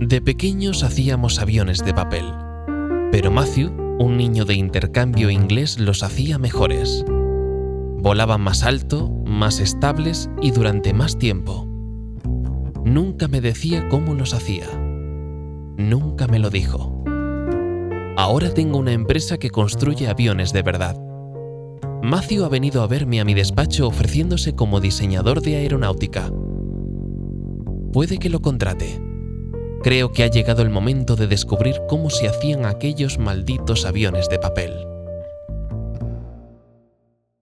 De pequeños hacíamos aviones de papel, pero Matthew, un niño de intercambio inglés, los hacía mejores. Volaban más alto, más estables y durante más tiempo. Nunca me decía cómo los hacía. Nunca me lo dijo. Ahora tengo una empresa que construye aviones de verdad. Matthew ha venido a verme a mi despacho ofreciéndose como diseñador de aeronáutica. Puede que lo contrate. Creo que ha llegado el momento de descubrir cómo se hacían aquellos malditos aviones de papel.